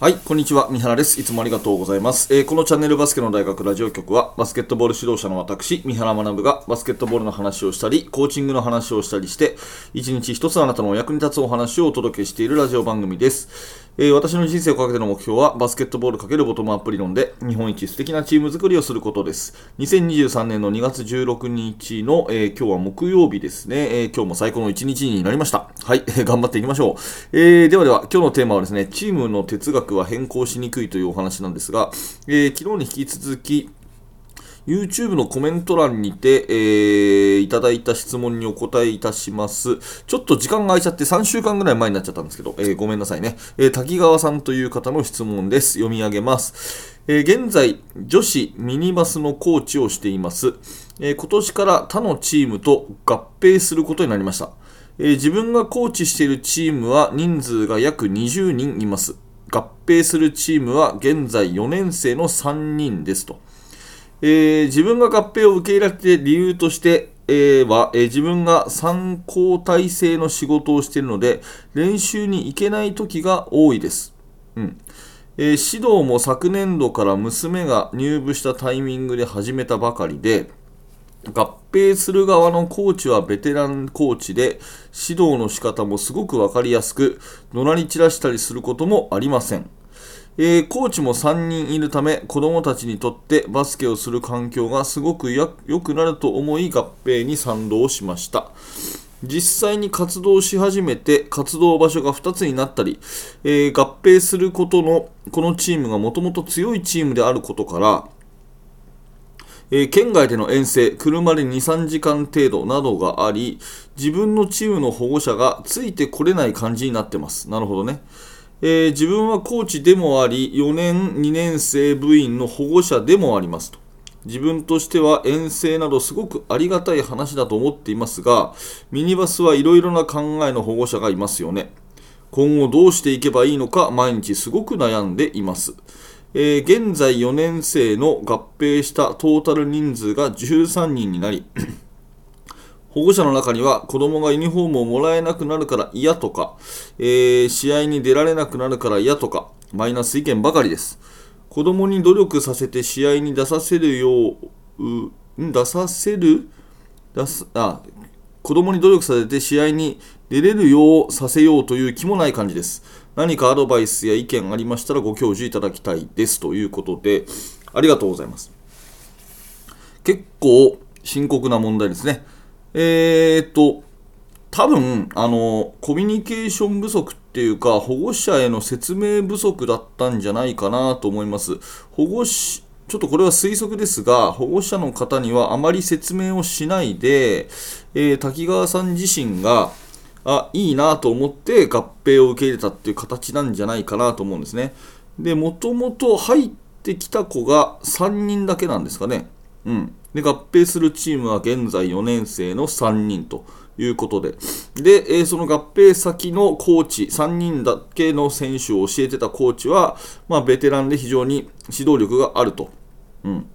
はい、こんにちは。三原です。いつもありがとうございます。えー、このチャンネルバスケの大学ラジオ局は、バスケットボール指導者の私、三原学がバスケットボールの話をしたり、コーチングの話をしたりして、一日一つあなたのお役に立つお話をお届けしているラジオ番組です。えー、私の人生をかけての目標は、バスケットボールかけるボトムアップ理論で、日本一素敵なチーム作りをすることです。2023年の2月16日の、えー、今日は木曜日ですね、えー、今日も最高の一日になりました。はい、頑張っていきましょう。えー、ではでは、今日のテーマはですね、チームの哲学は変更しにくいというお話なんですが、えー、昨日に引き続き、YouTube のコメント欄にて、えー、いただいた質問にお答えいたします。ちょっと時間が空いちゃって3週間ぐらい前になっちゃったんですけど、えー、ごめんなさいね、えー、滝川さんという方の質問です。読み上げます。え現在、女子ミニバスのコーチをしています。え今年から他のチームと合併することになりました。え自分がコーチしているチームは人数が約20人います。合併するチームは現在4年生の3人ですと。えー、自分が合併を受け入れて理由として、えー、は、えー、自分が参考体制の仕事をしているので、練習に行けない時が多いです。うんえー、指導も昨年度から娘が入部したタイミングで始めたばかりで、合併する側のコーチはベテランコーチで、指導の仕方もすごくわかりやすく、怒鳴り散らしたりすることもありません。えー、コーチも3人いるため子どもたちにとってバスケをする環境がすごく良くなると思い合併に賛同しました実際に活動し始めて活動場所が2つになったり、えー、合併することのこのチームがもともと強いチームであることからえー、県外での遠征、車で2、3時間程度などがあり、自分のチームの保護者がついてこれない感じになってます。なるほどね。えー、自分はコーチでもあり、4年、2年生部員の保護者でもありますと。自分としては遠征などすごくありがたい話だと思っていますが、ミニバスはいろいろな考えの保護者がいますよね。今後どうしていけばいいのか毎日すごく悩んでいます。えー、現在4年生の合併したトータル人数が13人になり、保護者の中には子供がユニフォームをもらえなくなるから嫌とか、えー、試合に出られなくなるから嫌とか、マイナス意見ばかりです。子供に努力させて試合に出させるよう、う出させる？出すあ子供に努力させて試合に出れるようさせようという気もない感じです。何かアドバイスや意見ありましたらご教授いただきたいですということで、ありがとうございます。結構深刻な問題ですね。えー、っと、多分あのコミュニケーション不足っていうか保護者への説明不足だったんじゃないかなと思います。保護しちょっとこれは推測ですが保護者の方にはあまり説明をしないで、えー、滝川さん自身があいいなと思って合併を受け入れたっていう形なんじゃないかなと思うんですね。でもともと入ってきた子が3人だけなんですかね。うん。で合併するチームは現在4年生の3人ということで、で、えー、その合併先のコーチ、3人だけの選手を教えてたコーチは、まあ、ベテランで非常に指導力があると。うん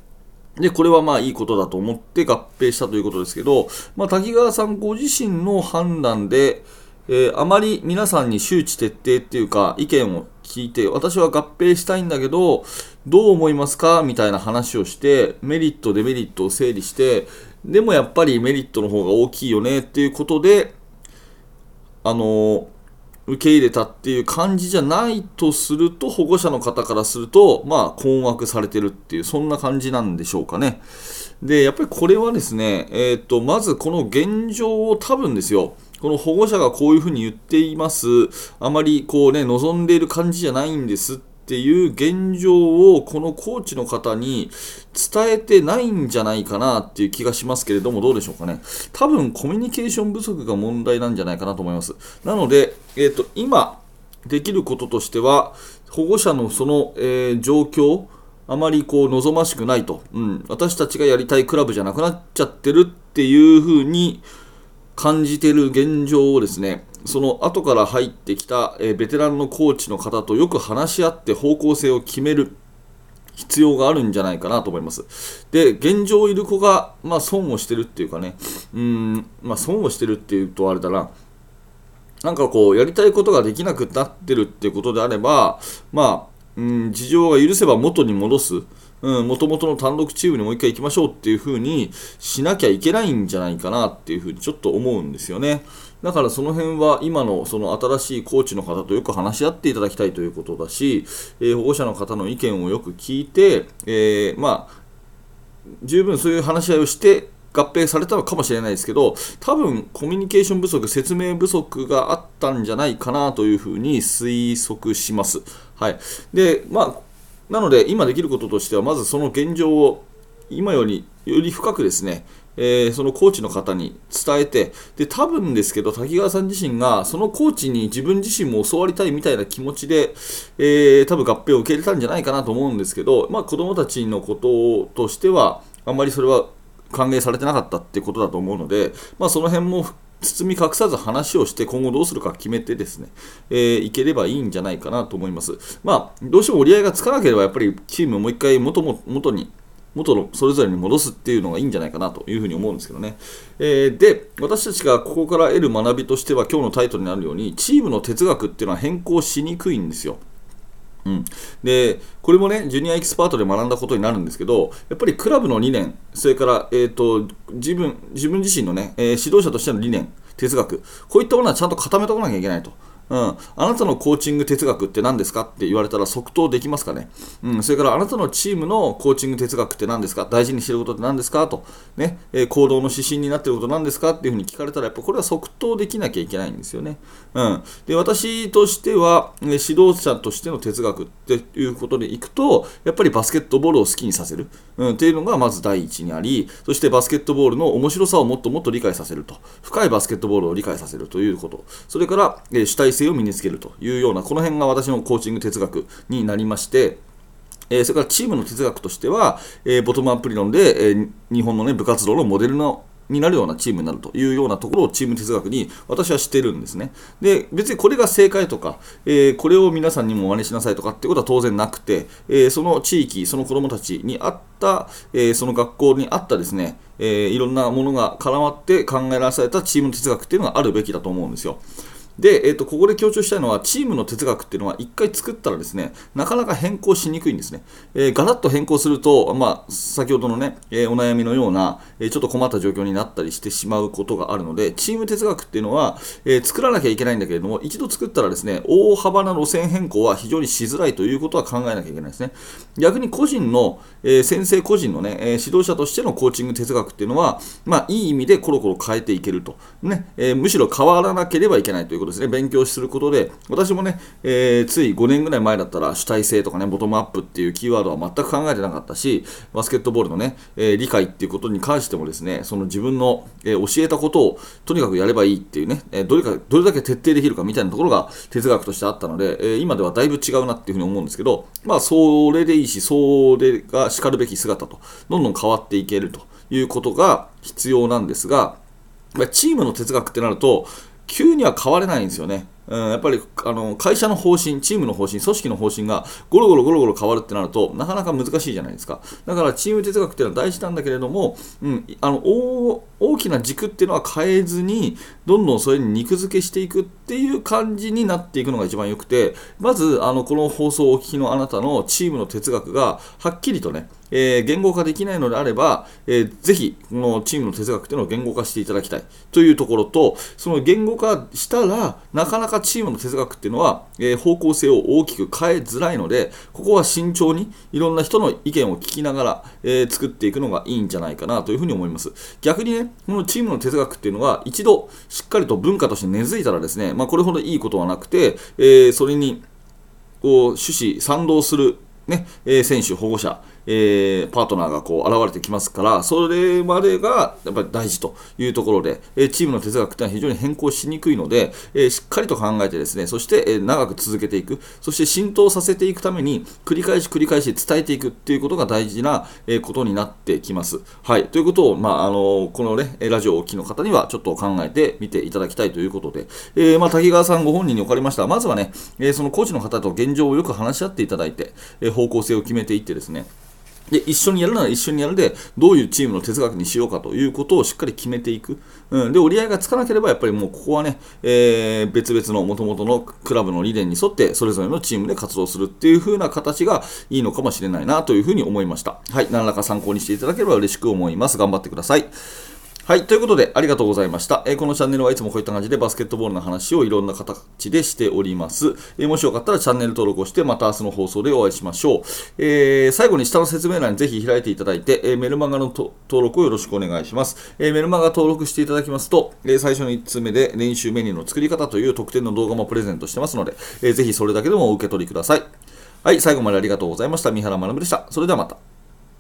で、これはまあいいことだと思って合併したということですけど、まあ、滝川さんご自身の判断で、えー、あまり皆さんに周知徹底っていうか意見を聞いて、私は合併したいんだけど、どう思いますか？みたいな話をして、メリット、デメリットを整理して、でもやっぱりメリットの方が大きいよね？っていうことで、あの、受け入れたっていう感じじゃないとすると、保護者の方からすると、まあ、困惑されてるっていう、そんな感じなんでしょうかね。で、やっぱりこれはですね、えっ、ー、と、まずこの現状を多分ですよ、この保護者がこういうふうに言っています、あまりこうね、望んでいる感じじゃないんですっていう現状をこのコーチの方に伝えてないんじゃないかなっていう気がしますけれども、どうでしょうかね。多分コミュニケーション不足が問題なんじゃないかなと思います。なので、えっ、ー、と、今できることとしては、保護者のその、えー、状況、あまりこう望ましくないと、うん、私たちがやりたいクラブじゃなくなっちゃってるっていうふうに感じている現状をですねその後から入ってきた、えベテランのコーチの方とよく話し合って方向性を決める必要があるんじゃないかなと思います。で、現状いる子が、まあ、損をしてるっていうかね、うん、まあ、損をしてるっていうとあれだな、なんかこう、やりたいことができなくなってるっていうことであれば、まあうん、事情が許せば元に戻す、もともとの単独チームにもう一回行きましょうっていう風にしなきゃいけないんじゃないかなっていう風にちょっと思うんですよね。だからその辺は今のその新しいコーチの方とよく話し合っていただきたいということだし、えー、保護者の方の意見をよく聞いて、えー、まあ、十分そういう話し合いをして合併されたのかもしれないですけど、多分コミュニケーション不足、説明不足があったんじゃないかなというふうに推測します。はい。で、まあ、なので今できることとしては、まずその現状を今よりより深くですね、えー、そのコーチの方に伝えて、で、多分ですけど、滝川さん自身が、そのコーチに自分自身も教わりたいみたいな気持ちで、えー、多分合併を受け入れたんじゃないかなと思うんですけど、まあ、子供たちのこととしては、あんまりそれは歓迎されてなかったってことだと思うので、まあ、その辺も包み隠さず話をして今後どうするか決めてですね、えー、いければいいんじゃないかなと思います。まあ、どうしても折り合いがつかなければやっぱりチームをもう一回元も元に元のそれぞれに戻すっていうのがいいんじゃないかなというふうに思うんですけどね。えー、で、私たちがここから得る学びとしては今日のタイトルにあるように、チームの哲学っていうのは変更しにくいんですよ。うん、でこれもねジュニアエキスパートで学んだことになるんですけどやっぱりクラブの理念それから、えーと、自分自分自身のね、えー、指導者としての理念哲学こういったものはちゃんと固めておかなきゃいけないと。うん、あなたのコーチング哲学って何ですかって言われたら即答できますかね、うん、それからあなたのチームのコーチング哲学って何ですか？大事にしてることって何ですか？と、ね。えー、行動の指針になってること何ですか？っていうふうに聞かれたらやっぱこれは即答できなきゃいけないんですよね、うん、で私としては、ね、指導者としての哲学っていうことでいくとやっぱりバスケットボールを好きにさせる、うん、っていうのがまず第一にありそしてバスケットボールの面白さをもっともっと理解させると。深いバスケットボールを理解させるということ。それから、えー、主体性を身につけるというような、この辺が私のコーチング哲学になりまして、え、それからチームの哲学としては、え、ボトムアップ理論で、え、日本の、ね、部活動のモデルのになるようなチームになるというようなところをチーム哲学に私はしてるんですね。で、別にこれが正解とか、えー、これを皆さんにも真似しなさいとかってことは当然なくて、えー、その地域、その子どもたちに合った、えー、その学校に合ったですね、えいろんなものが絡まって考えられたチーム哲学っていうのがあるべきだと思うんですよ。で、えーと、ここで強調したいのは、チームの哲学っていうのは、1回作ったらですね、なかなか変更しにくいんですね。えー、ガラッと変更すると、まあ、先ほどのね、えー、お悩みのような、えー、ちょっと困った状況になったりしてしまうことがあるので、チーム哲学っていうのは、え作らなきゃいけないんだけれども、一度作ったらですね、大幅な路線変更は非常にしづらいということは考えなきゃいけないですね。逆に個人の、え先生個人のね、え指導者としてのコーチング哲学っていうのは、まあ、いい意味でコロコロ変えていけると。ね、えむしろ変わらなければいけないということですね。勉強することで、私もね、えー、つい5年ぐらい前だったら主体性とかね、ボトムアップっていうキーワードは全く考えてなかったし、バスケットボールのね、えー、理解っていうことに関してもですね、その自分の、えー、教えたことをとにかくやればいいっていうね、えどれかどれだけ徹底できるかみたいなところが哲学としてあったので、え今ではだいぶ違うなっていうふうに思うんですけど、まあ、それでいいし、それがしかるべき姿と、どんどん変わっていけるということが必要なんですが、チームの哲学ってなると、急には変われないんですよね。うん、やっぱりあの会社の方針、チームの方針、組織の方針がゴロゴロゴロゴロ変わるってなるとなかなか難しいじゃないですか。だからチーム哲学っていうのは大事なんだけれども、うん、あの大きな軸っていうのは変えずにどんどんそれに肉付けしていくっていう感じになっていくのが一番よくてまずあのこの放送をお聞きのあなたのチームの哲学がはっきりとねえー、言語化できないのであれば、えー、ぜひ、このチームの哲学というのを言語化していただきたいというところと、その言語化したら、なかなかチームの哲学っていうのは、えー、方向性を大きく変えづらいので、ここは慎重にいろんな人の意見を聞きながら、え、作っていくのがいいんじゃないかなというふうに思います。逆にね、このチームの哲学っていうのは、一度しっかりと文化として根付いたらですね、まあ、これほどいいことはなくて、え、それにこう趣旨、賛同する、ねえー、選手、保護者、えー、パートナーがこう現れてきますから、それまでがやっぱり大事というところで、えー、チームの哲学というのは非常に変更しにくいので、えー、しっかりと考えてですね、そして、え長く続けていく、そして浸透させていくために、繰り返し繰り返し伝えていくっていうことが大事な、えことになってきます。はい。ということを、まあ、あのこのね、ラジオをお聞きの方にはちょっと考えてみていただきたいということで、えまあ、滝川さんご本人におかれました。まずはね、えそのコーチの方と現状をよく話し合っていただいて、え方向性を決めていってですね、で、一緒にやるなら一緒にやるで、どういうチームの哲学にしようかということをしっかり決めていく。うん、で、折り合いがつかなければ、やっぱりもうここはね、えー、別々のもともとのクラブの理念に沿って、それぞれのチームで活動するっていう風な形がいいのかもしれないなというふうに思いました。はい、何らか参考にしていただければ嬉しく思います。頑張ってください。はい。ということで、ありがとうございました。えー、このチャンネルはいつもこういった感じでバスケットボールの話をいろんな形でしております。えー、もしよかったらチャンネル登録をして、また明日の放送でお会いしましょう。えー、最後に下の説明欄にぜひ開いていただいて、えメルマガの登録をよろしくお願いします。えメルマガ登録していただきますと、え最初の1つ目で練習メニューの作り方という特典の動画もプレゼントしてますので、えー、ぜひそれだけでもお受け取りください。はい。最後までありがとうございました。三原学でした。それではまた。